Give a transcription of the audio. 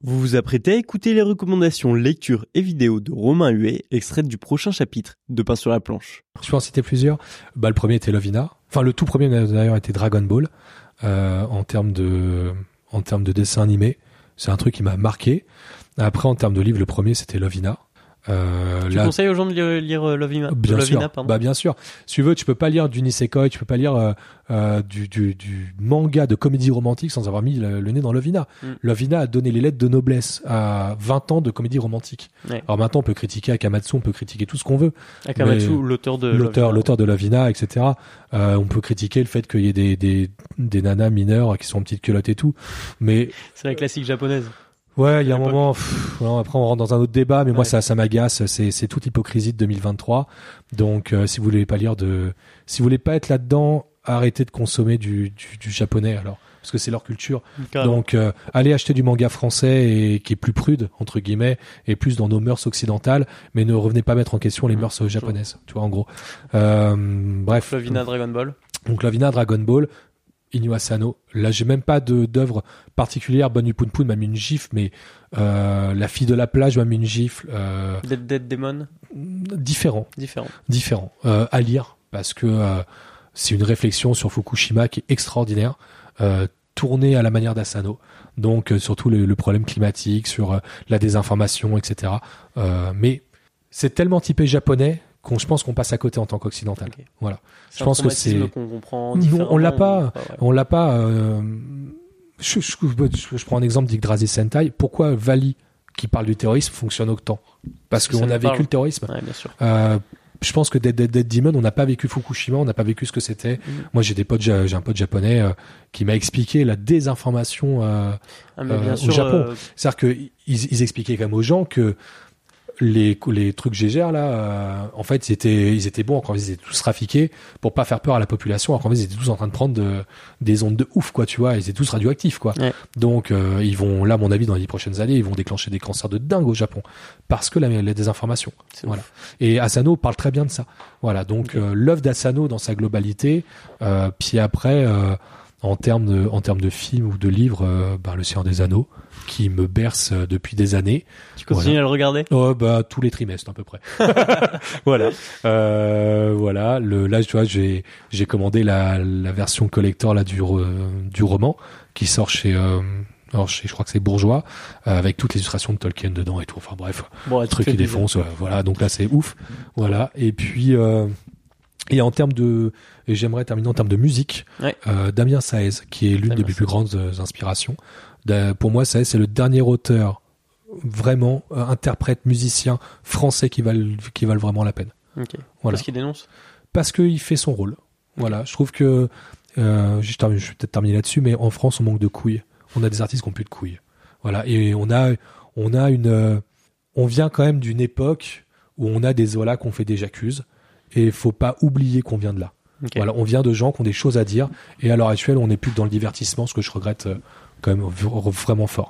Vous vous apprêtez à écouter les recommandations lecture et vidéo de Romain Huet, extraites du prochain chapitre de Pain sur la planche. Je peux en citer plusieurs. Bah, le premier était Lovina. Enfin, le tout premier d'ailleurs était Dragon Ball euh, en termes de en termes de dessin animé. C'est un truc qui m'a marqué. Après, en termes de livre, le premier c'était Lovina. Euh, tu conseilles aux gens de lire, lire euh, Lovina, bien sûr. Bah bien sûr. Si tu veux, tu peux pas lire du Nisekoi, tu peux pas lire euh, euh, du, du, du, manga de comédie romantique sans avoir mis le, nez dans Lovina. Mm. Lovina a donné les lettres de noblesse à 20 ans de comédie romantique. Alors maintenant, on peut critiquer Akamatsu, on peut critiquer tout ce qu'on veut. Akamatsu, l'auteur de l'auteur, l'auteur de Lovina, etc. On peut critiquer le fait qu'il y ait des, des, des nanas mineures qui sont en petites culottes et tout. Mais c'est la classique japonaise. Ouais, il y a un moment. après, on rentre dans un autre débat, mais moi, ça, ça m'agace. C'est, c'est toute hypocrisie de 2023. Donc, euh, si vous voulez pas lire de, si vous voulez pas être là-dedans, arrêtez de consommer du, du, japonais alors, parce que c'est leur culture. Donc, euh, allez acheter du manga français et qui est plus prude entre guillemets et plus dans nos mœurs occidentales, mais ne revenez pas mettre en question les mmh. mœurs japonaises. Tu vois, en gros. Euh, bref. Lavina Dragon Ball. Donc, Lavina Dragon Ball. Inu Asano. Là, j'ai même pas d'œuvre particulière. Bonne Poun Poun m'a mis une gifle, mais euh, La fille de la plage m'a mis une gifle. Euh, Dead Dead Demon? Différent. Différent. Différent. Euh, à lire parce que euh, c'est une réflexion sur Fukushima qui est extraordinaire, tournée à la manière d'Asano. Donc surtout le, le, problème climatique, sur la désinformation, etc. mais c'est tellement typé japonais je pense qu'on passe à côté en tant qu'occidental. Voilà. Je pense que c'est qu'on comprend on l'a pas, on l'a pas. Euh... Je, je, je, prends un exemple d'Yggdrasil Sentai. Pourquoi Vali qui parle du terrorisme fonctionne autant? Parce qu'on a vécu le terrorisme. Ouais, bien sûr. Euh, je pense que Dead, Dead, Dead Demon, on n'a pas vécu Fukushima, on n'a pas vécu ce que c'était. Mm. Moi, j'ai des potes, j'ai un pote japonais euh, qui m'a expliqué la désinformation euh, ah, euh au Japon. C'est-à-dire qu'ils ils expliquaient quand même aux gens que les, les trucs GGR là, euh, en fait, ils étaient, ils étaient bons quand ils étaient tous trafiqués pour pas faire peur à la population. Alors qu'en fait, ils étaient tous en train de prendre de, des ondes de ouf, quoi, tu vois. Ils étaient tous radioactifs, quoi. Donc, euh, ils vont, là, à mon avis, dans les prochaines années, ils vont déclencher des cancers de dingue au Japon parce que la, la désinformation. Voilà. Et Asano parle très bien de ça. Voilà. Donc, euh, l'œuvre d'Asano dans sa globalité. puis après, en termes de, en termes de films ou de livres, bah, Le Seigneur des Anneaux qui me berce euh, depuis des années. Tu continues à le regarder? Oh bah tous les trimestres à peu près. voilà, euh, voilà. Le là tu vois j'ai j'ai commandé la, la version collector là du du roman qui sort chez euh, alors je, je crois que c'est bourgeois euh, avec toutes les illustrations de Tolkien dedans et tout. Enfin bref, bon, truc qui défonce. voilà donc là c'est ouf. Voilà et puis euh, et en termes de, et j'aimerais terminer en termes de musique, euh, Damien Saez, qui est l'une des plus grandes inspirations pour moi, c'est le dernier auteur vraiment euh, interprète musicien français qui valent qui valent vraiment la peine. Voilà. Parce qu'il dénonce. Parce qu'il fait son rôle. Voilà. Je trouve que euh, je, vais peut-être terminer là-dessus, mais en France, on manque de couilles. On a des artistes qui ont plus de couilles. Voilà. Et on a on a une euh, on vient quand même d'une époque où on a des Zola qu'on fait des j'accuse et il faut pas oublier qu'on vient de là. Voilà, on vient de gens qui ont des choses à dire et à l'heure actuelle, on n'est plus que dans le divertissement, ce que je regrette quand même vraiment fort.